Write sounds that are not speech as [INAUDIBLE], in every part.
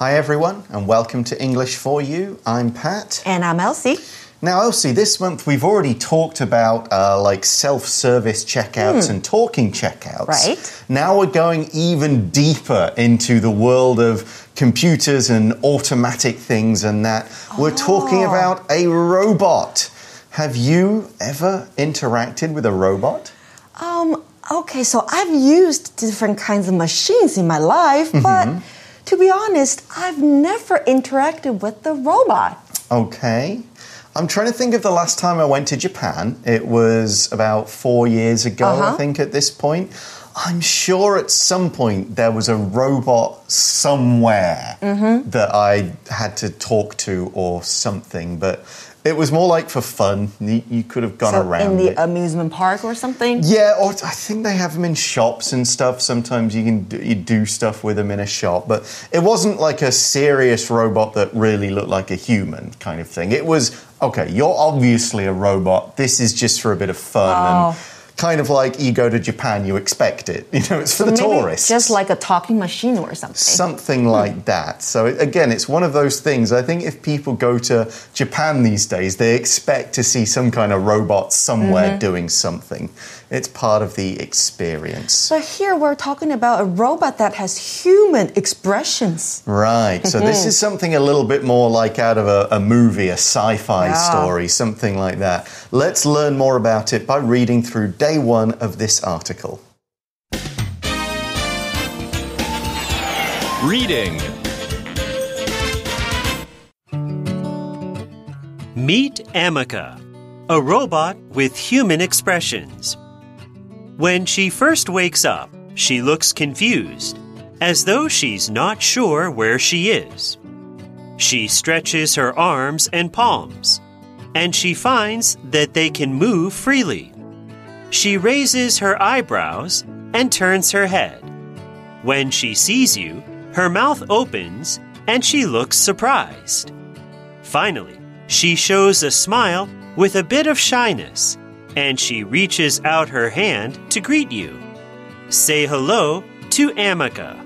Hi, everyone, and welcome to English for You. I'm Pat. And I'm Elsie. Now, Elsie, this month we've already talked about uh, like self service checkouts and talking checkouts. Right. Now we're going even deeper into the world of computers and automatic things and that. We're talking about a robot. Have you ever interacted with a robot? Um, okay, so I've used different kinds of machines in my life, but to be honest, I've never interacted with the robot. Okay. I'm trying to think of the last time I went to Japan. It was about four years ago, I Uh-huh. think, at this point. I'm sure at some point there was a robot somewhere Mm-hmm. that I had to talk to or something, but it was more like for fun. You, you could have gone so around in the it. amusement park or something. Yeah, or I think they have them in shops and stuff. Sometimes you can do, you do stuff with them in a shop, but it wasn't like a serious robot that really looked like a human kind of thing. It was okay. You're obviously a robot. This is just for a bit of fun Oh. and kind of like you go to Japan, you expect it. [LAUGHS] You know, it's for the Maybe tourists. just like a talking machine or something. Something like that. So, again, it's one of those things. I think if people go to Japan these days, they expect to see some kind of robot somewhere Mm-hmm. doing something. It's part of the experience. but here we're talking about a robot that has human expressions. Right. So, this Mm-hmm. is something a little bit more like out of a, a movie, a sci fi Yeah. story, something like that. Let's learn more about it by reading through day one of this article. Reading Meet Ameca, a robot with human expressions. When she first wakes up, she looks confused, as though she's not sure where she is. She stretches her arms and palms, and she finds that they can move freely. She raises her eyebrows and turns her head. When she sees you, her mouth opens and she looks surprised. Finally, she shows a smile with a bit of shyness and she reaches out her hand to greet you. Say hello to Ameca.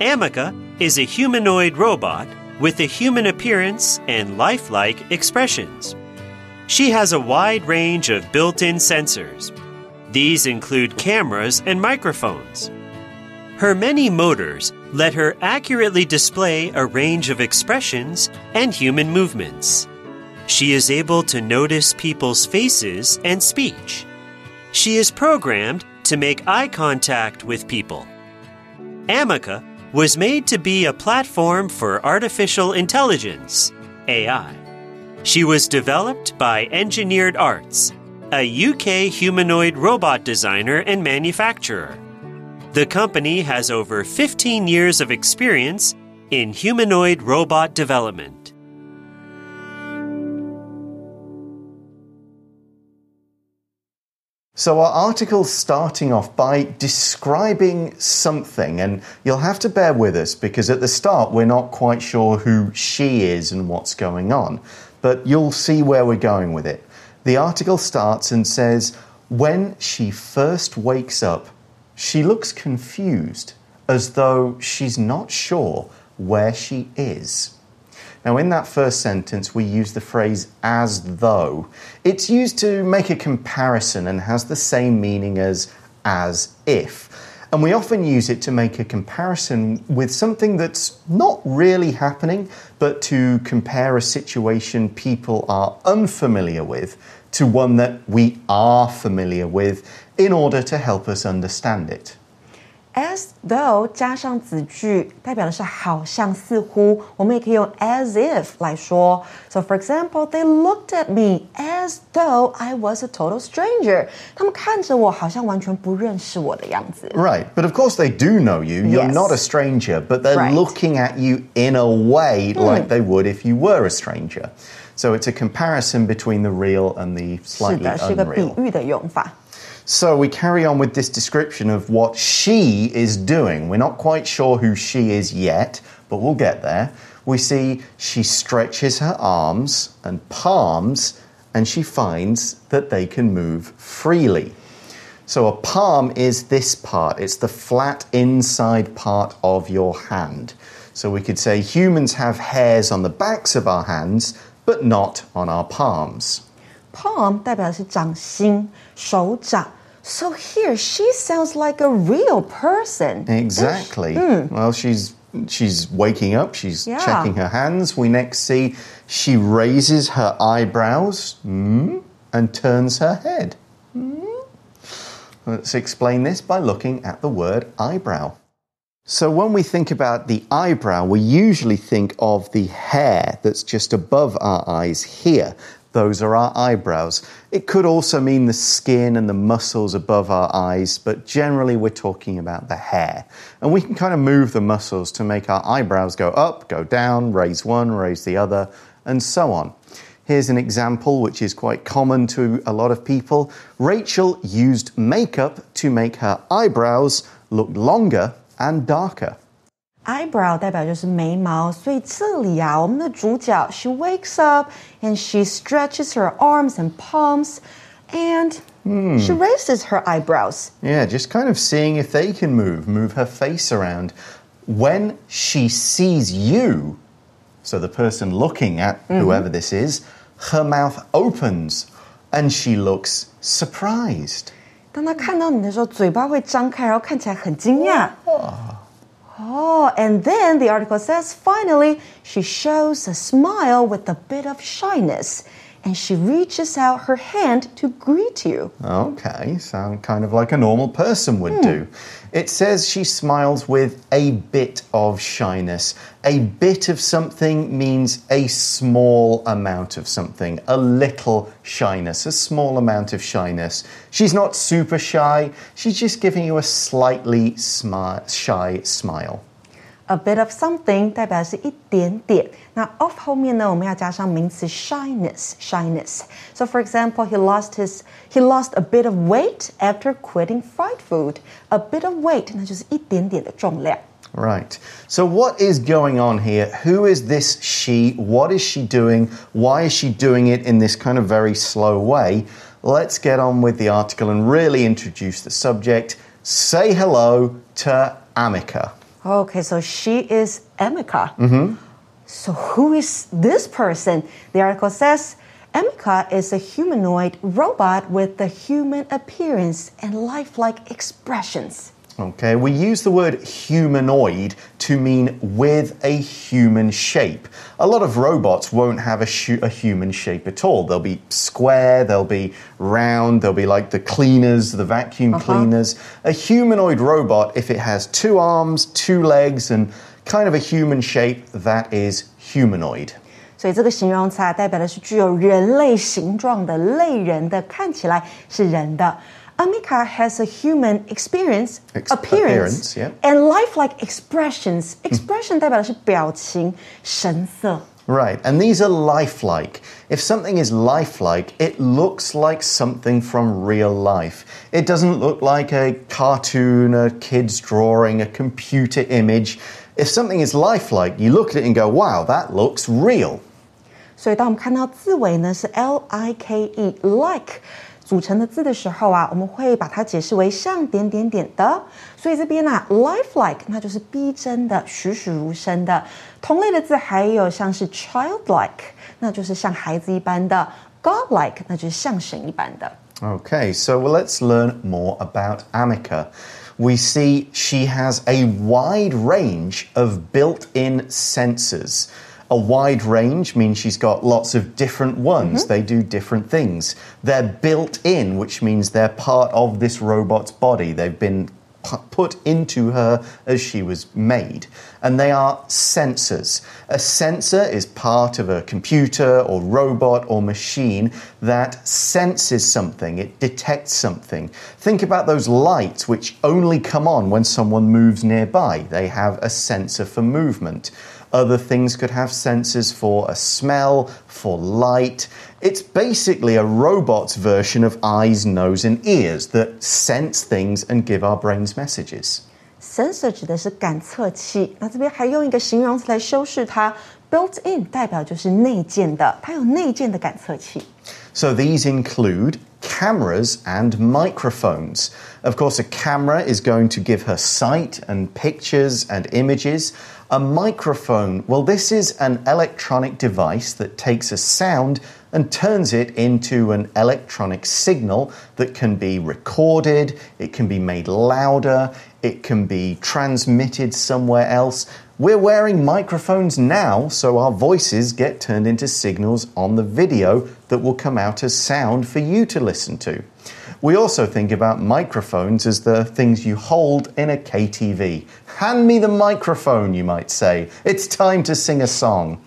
Ameca is a humanoid robot with a human appearance and lifelike expressions. She has a wide range of built in sensors. These include cameras and microphones. Her many motors let her accurately display a range of expressions and human movements. She is able to notice people's faces and speech. She is programmed to make eye contact with people. Ameca was made to be a platform for artificial intelligence, AI. She was developed by Engineered Arts, a UK humanoid robot designer and manufacturer. The company has over 15 years of experience in humanoid robot development. So, our article's starting off by describing something, and you'll have to bear with us because at the start we're not quite sure who she is and what's going on. But you'll see where we're going with it. The article starts and says, When she first wakes up, she looks confused, as though she's not sure where she is. Now, in that first sentence, we use the phrase as though. It's used to make a comparison and has the same meaning as as if. And we often use it to make a comparison with something that's not really happening, but to compare a situation people are unfamiliar with to one that we are familiar with in order to help us understand it As though 加上子句，代表的是好像、似乎。我们也可以用 as if 来说。So for example, they looked at me as though I was a total stranger. 他们看着我，好像完全不认识我的样子。 Right, but of course they do know you. You're Yes. not a stranger, but they're Right. looking at you in a way like they would if you were a stranger. So it's a comparison between the real and the 是 slightly 的，是个比 unreal. 喻的用法。 So we carry on with this description of what she is doing. We're not quite sure who she is yet, but we'll get there. We see she stretches her arms and palms and she finds that they can move freely. So a palm is this part, it's the flat inside part of your hand. So we could say humans have hairs on the backs of our hands, but not on our palms. Palm 代表的是掌心、手掌。 So here she sounds like a real person. Exactly. Well, she's she's waking up, she's Yeah. checking her hands. We next see she raises her eyebrows mm, and turns her head. Mm. Let's explain this by looking at the word eyebrow. So, when we think about the eyebrow, we usually think of the hair that's just above our eyes here. Those are our eyebrows. It could also mean the skin and the muscles above our eyes, but generally we're talking about the hair. And we can kind of move the muscles to make our eyebrows go up, go down, raise one, raise the other, and so on. Here's an example which is quite common to a lot of people. Rachel used makeup to make her eyebrows look longer and darker Eyebrow 代表就是眉毛，所以这里啊，我们的主角 she wakes up and she stretches her arms and palms and she raises her eyebrows. Yeah, just kind of seeing if they can move, move her face around. When she sees you, so the person looking at whoever this is, her mouth opens and she looks surprised. 当她看到你的时候，嘴巴会张开，然后看起来很惊讶。Oh, Oh, and then the article says finally she shows a smile with a bit of shyness and she reaches out her hand to greet you. Okay, sound kind of like a normal person would hmm. do. It says she smiles with a bit of shyness. A bit of something means a small amount of something, a little shyness, a small amount of shyness. She's not super shy, she's just giving you a slightly smi- shy smile a bit of something 代表是一点点。那 of 后面呢，我们要加上名词 shyness So, for example, he lost his he lost a bit of weight after quitting fried food. A bit of weight 那就是一点点的重量。Right. So, what is going on here? Who is this she? What is she doing? Why is she doing it in this kind of very slow way? Let's get on with the article and really introduce the subject. Say hello to Ameca. Okay, so she is Ameca. Mm-hmm. So who is this person? The article says Ameca is a humanoid robot with a human appearance and lifelike expressions. Okay, we use the word humanoid to mean with a human shape. A lot of robots won't have a, hu- a human shape at all. They'll be square, they'll be round, they'll be like the cleaners, the vacuum cleaners. A humanoid robot, if it has two arms, two legs, and kind of a human shape, that is humanoid. 所以这个形容词啊，代表的是具有人类形状的、类人的，看起来是人的。 Ameca has a human experience, Ex appearance, appearance yeah. and lifelike expressions. Expression 代表的是表情、神色。Right, and these are lifelike. If something is lifelike, it looks like something from real life. It doesn't look like a cartoon, a kid's drawing, a computer image. If something is lifelike, you look at it and go, wow, that looks real. 所以当我们看到字尾呢是 L I K E like。组成的字的时候啊，我们会把它解释为像点点点的。所以这边啊，lifelike 那就是逼真的、栩栩如生的。同类的字还有像是 childlike，那就是像孩子一般的；godlike 那就是像神一般的。Okay, so let's learn more about Ameca. We see she has a wide range of built in sensors. A wide range means she's got lots of different ones. Mm-hmm. They do different things. They're built in, which means they're part of this robot's body. They've been put into her as she was made. And they are sensors. A sensor is part of a computer or robot or machine that senses something, it detects something. Think about those lights which only come on when someone moves nearby. They have a sensor for movement. Other things could have sensors for a smell, for light. It's basically a robot's version of eyes, nose, and ears that sense things and give our brains messages. Sensor 指的是感测器，那这边还用一个形容词来修饰它，built in 代表就是内建的，它有内建的感测器。 So these include cameras and microphones. Of course, a camera is going to give her sight and pictures and images. A microphone, well, this is an electronic device that takes a sound and turns it into an electronic signal that can be recorded, it can be made louder, it can be transmitted somewhere else. We're wearing microphones now, so our voices get turned into signals on the video that will come out as sound for you to listen to. We also think about microphones as the things you hold in a KTV. Hand me the microphone, you might say. It's time to sing a song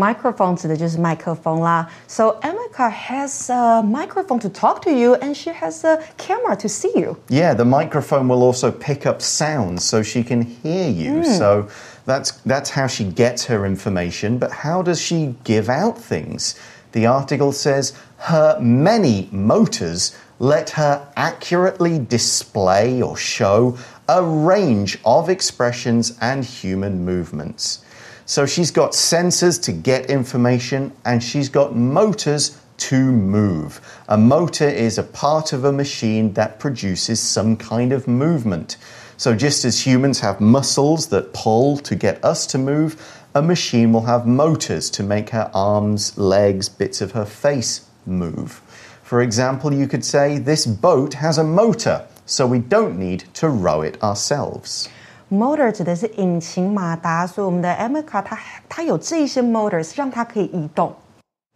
microphones 指的就是麦克风啦。So Ameca has a microphone to talk to you, and she has a camera to see you. Yeah, the microphone will also pick up sounds, so she can hear you. Mm. So that's that's how she gets her information. But how does she give out things? The article says her many motors let her accurately display or show a range of expressions and human movements. So she's got sensors to get information and she's got motors to move. A motor is a part of a machine that produces some kind of movement. So just as humans have muscles that pull to get us to move, a machine will have motors to make her arms, legs, bits of her face move. For example, you could say, This boat has a motor, so we don't need to row it ourselves. Motor 指的是引擎马达，所以我们的 Emeka 它它有这些 motors 让它可以移动。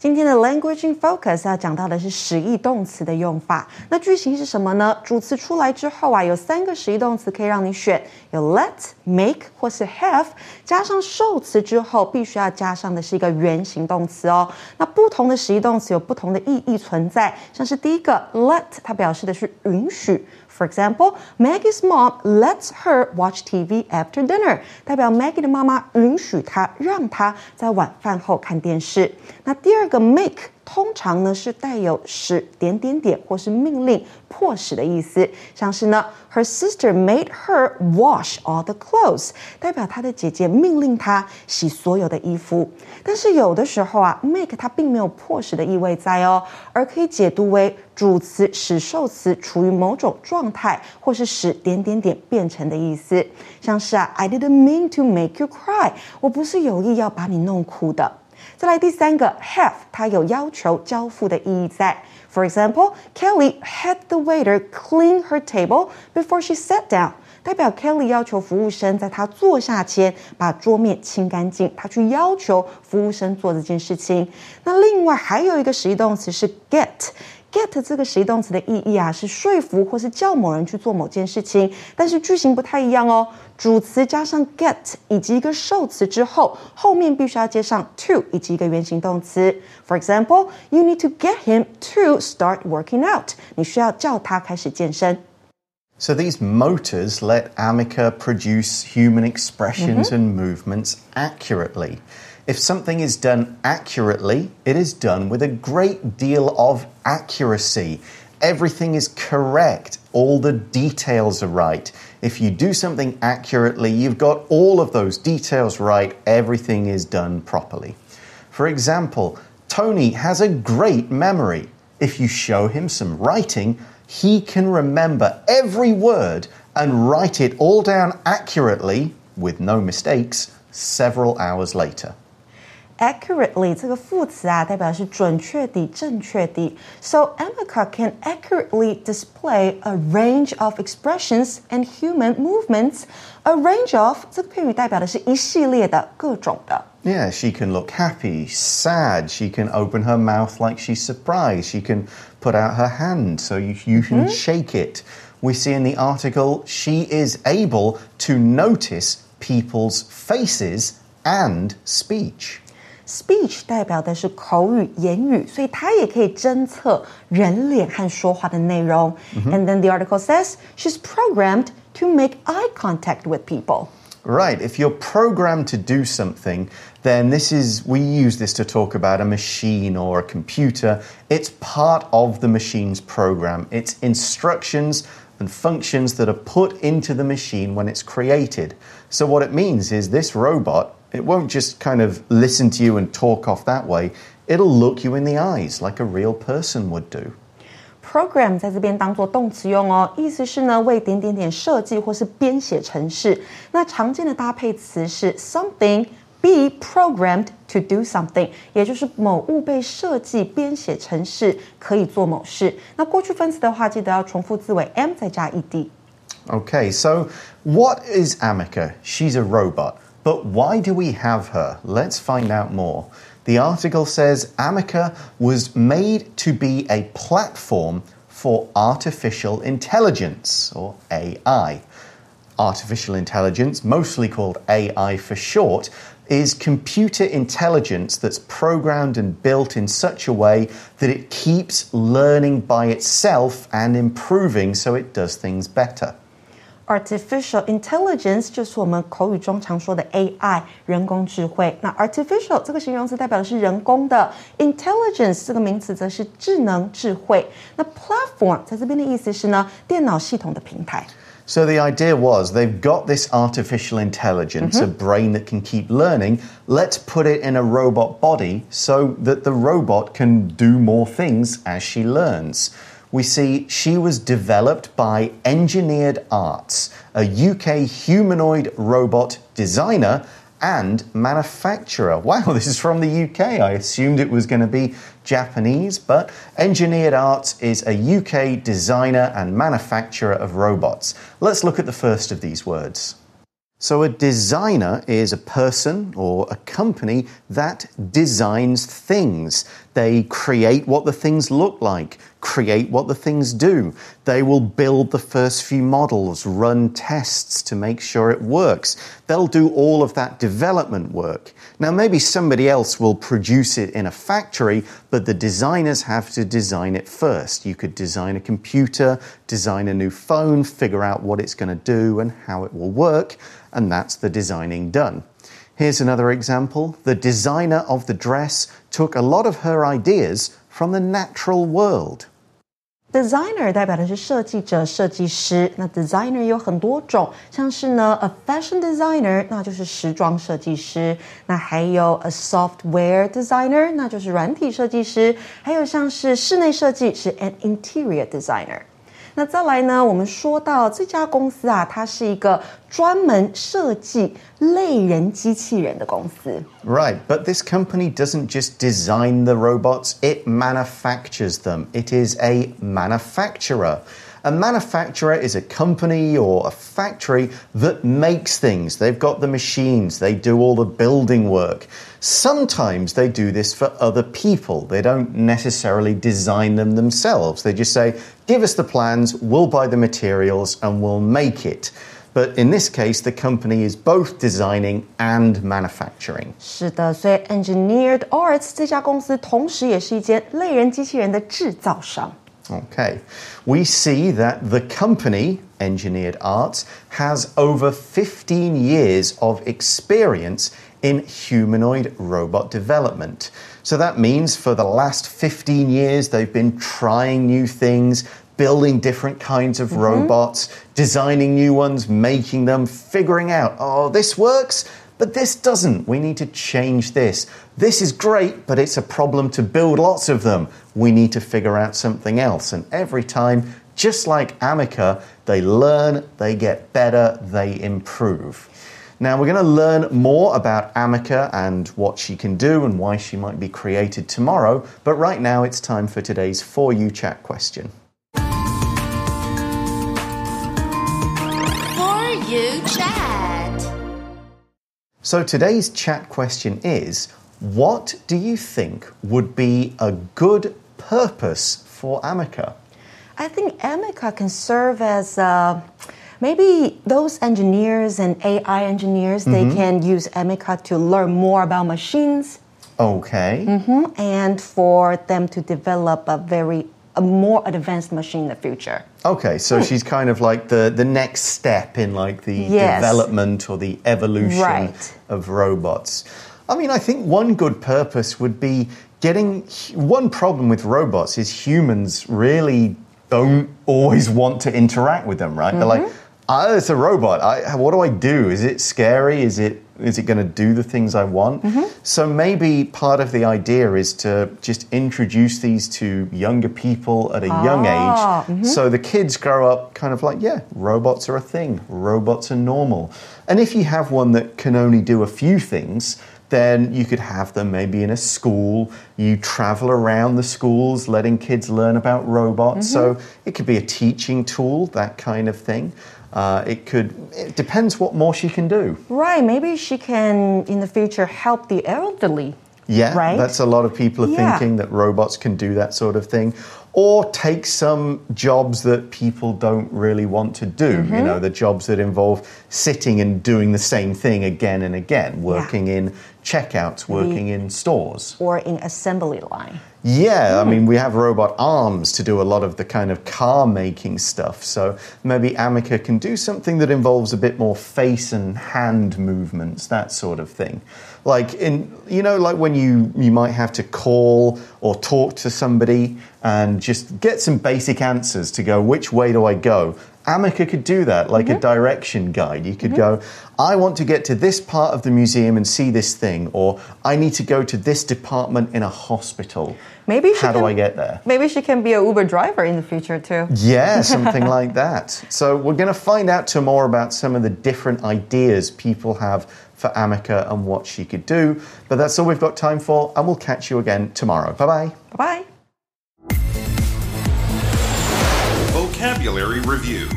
今天的 language in focus 要讲到的是实义动词的用法。那句型是什么呢？主词出来之后啊，有三个实义动词可以让你选，有 let、make 或是 have，加上受词之后，必须要加上的是一个原形动词哦。那不同的实义动词有不同的意义存在，像是第一个 let，它表示的是允许。For example, Maggie's mom lets her watch TV after dinner，代表 Maggie 的妈妈允许她让她在晚饭后看电视。那第二个 make 通常呢是带有使点点点或是命令迫使的意思，像是呢，Her sister made her wash all the clothes，代表她的姐姐命令她洗所有的衣服。但是有的时候啊，make 它并没有迫使的意味在哦，而可以解读为主词使受词处于某种状态，或是使点点点变成的意思，像是啊，I didn't mean to make you cry，我不是有意要把你弄哭的。再来第三个 have，它有要求、交付的意义在。For example, Kelly had the waiter clean her table before she sat down。代表 Kelly 要求服务生在她坐下前把桌面清干净，她去要求服务生做这件事情。那另外还有一个实义动词是 get。get 这个形动词的意义啊，是说服或是叫某人去做某件事情，但是句型不太一样哦。主词加上 get 以及一个受词之后，后面必须要接上 to 以及一个原形动词。For example, you need to get him to start working out。你需要叫他开始健身。So these motors let Ameca produce human expressions -hmm. and movements accurately. If something is done accurately, it is done with a great deal of accuracy. Everything is correct. All the details are right. If you do something accurately, you've got all of those details right. Everything is done properly. For example, Tony has a great memory. If you show him some writing, he can remember every word and write it all down accurately, with no mistakes, several hours later accurately 这个副词啊，代表是准确地、正确地。So Ameca can accurately display a range of expressions and human movements. A range of 这个片语代表的是一系列的各种的。Yeah, she can look happy, sad. She can open her mouth like she's surprised. She can put out her hand so you, you can mm -hmm. shake it. We see in the article, she is able to notice people's faces and speech. Speech 代表的是口语、言语，所以它也可以侦测人脸和说话的内容。And then the article says she's programmed to make eye contact with people. Right. If you're programmed to do something, then this is, we use this to talk about a machine or a computer. It's part of the machine's program. It's instructions and functions that are put into the machine when it's created. So, what it means is this robot, it won't just kind of listen to you and talk off that way. It'll look you in the eyes like a real person would do. Program 在这边当做动词用哦，意思是呢为点点点设计或是编写程式。那常见的搭配词是 something be programmed to do something，也就是某物被设计编写程式可以做某事。那过去分词的话，记得要重复字尾 m 再加 ed。Okay, so what is Ameca? She's a robot. But why do we have her? Let's find out more. The article says Ameca was made to be a platform for artificial intelligence, or AI. Artificial intelligence, mostly called AI for short, is computer intelligence that's programmed and built in such a way that it keeps learning by itself and improving so it does things better Artificial intelligence 就是我们口语中常说的 AI 人工智慧。那 artificial 这个形容词代表的是人工的，intelligence 这个名词则是智能智慧。那 platform 在这边的意思是呢，电脑系统的平台。So the idea was they've got this artificial intelligence, a brain that can keep learning. Let's put it in a robot body so that the robot can do more things as she learns we see she was developed by Engineered Arts, a UK humanoid robot designer and manufacturer. [LAUGHS] Wow, this is from the UK. I assumed it was going to be Japanese, but Engineered Arts is a UK designer and manufacturer of robots. Let's look at the first of these words. So, a designer is a person or a company that designs things. They create what the things look like, create what the things do. They will build the first few models, run tests to make sure it works. They'll do all of that development work. Now, maybe somebody else will produce it in a factory, but the designers have to design it first. You could design a computer, design a new phone, figure out what it's going to do and how it will work and that's the designing done. Here's another example. The designer of the dress took a lot of her ideas from the natural world. Designer 代表的是设计者、设计师。那 designer 有很多种，像是呢，a fashion designer，那就是时装设计师；那还有 a software designer，那就是软体设计师；还有像是室内设计是 an interior designer。那再来呢？我们说到这家公司啊，它是一个专门设计类人机器人的公司。Right, but this company doesn't just design the robots; it manufactures them. It is a manufacturer. A manufacturer is a company or a factory that makes things. They've got the machines, they do all the building work. Sometimes they do this for other people. They don't necessarily design them themselves. They just say, give us the plans, we'll buy the materials, and we'll make it. But in this case, the company is both designing and manufacturing. 是的，所以 Engineered Arts 这家公司同时也是一间类人机器人的制造商。Okay. We see that the company, Engineered Arts, has over 15 years of experience in humanoid robot development. So that means for the last 15 years, they've been trying new things, building different kinds of mm -hmm. robots, designing new ones, making them, figuring out, oh, this works but this doesn't. We need to change this. This is great, but it's a problem to build lots of them. We need to figure out something else. And every time, just like Ameca, they learn, they get better, they improve. Now, we're going to learn more about Ameca and what she can do and why she might be created tomorrow. But right now, it's time for today's For You Chat question. For You Chat. So today's chat question is What do you think would be a good purpose for Ameca? I think Ameca can serve as uh, maybe those engineers and AI engineers, mm -hmm. they mm-hmm. can use Ameca to learn more about machines. Okay. Mm -hmm, and for them to develop a very a more advanced machine in the future. Okay, so hmm. she's kind of like the, the next step in like the yes. development or the evolution right. of robots. I mean, I think one good purpose would be getting one problem with robots is humans really don't always want to interact with them, right? Mm -hmm. They're like, oh, it's a robot. I, what do I do? Is it scary? Is it is it going to do the things I want? Mm-hmm. So maybe part of the idea is to just introduce these to younger people at a young ah, age mm-hmm. so the kids grow up kind of like, yeah, robots are a thing, robots are normal. And if you have one that can only do a few things, then you could have them maybe in a school. You travel around the schools letting kids learn about robots. So mm-hmm. it could be a teaching tool, that kind of thing. Uh, it could, it depends what more she can do. Right, maybe she can in the future help the elderly. Yeah, Right? that's a lot of people are Yeah. thinking that robots can do that sort of thing. Or take some jobs that people don't really want to do. Mm-hmm. You know, the jobs that involve sitting and doing the same thing again and again, working in checkouts, working in stores. Or in assembly line. Yeah, I hmm. mean, we have robot arms to do a lot of the kind of car making stuff. So maybe Ameca can do something that involves a bit more face and hand movements, that sort of thing. Like in, you know, like when you you might have to call or talk to somebody and just get some basic answers to go, which way do I go? Ameca could do that, like a mm-hmm. direction guide. You could mm-hmm. go, I want to get to this part of the museum and see this thing, or I need to go to this department in a hospital. Maybe she How do can- I get there? Maybe she can be a Uber driver in the future too. Yeah, [LAUGHS] something like that. So, we're going to find out tomorrow about some of the different ideas people have for Ameca and what she could do. But that's all we've got time for, and we'll catch you again tomorrow. Bye bye. Bye bye. Vocabulary Review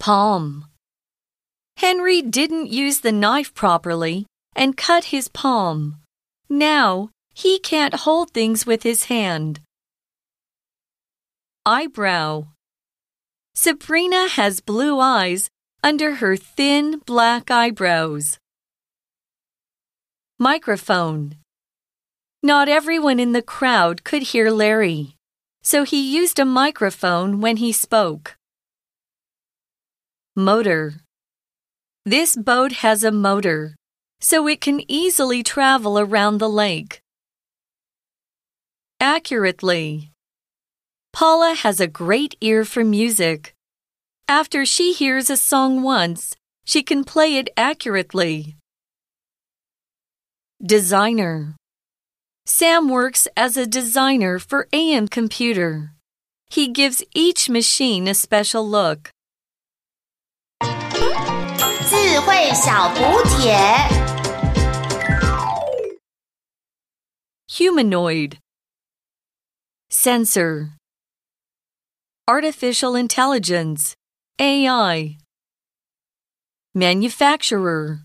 Palm. Henry didn't use the knife properly and cut his palm. Now he can't hold things with his hand. Eyebrow. Sabrina has blue eyes under her thin black eyebrows. Microphone. Not everyone in the crowd could hear Larry, so he used a microphone when he spoke. Motor. This boat has a motor, so it can easily travel around the lake. Accurately. Paula has a great ear for music. After she hears a song once, she can play it accurately. Designer. Sam works as a designer for AM Computer. He gives each machine a special look. 智慧小补帖。 Humanoid. Sensor. Artificial intelligence. AI. Manufacturer.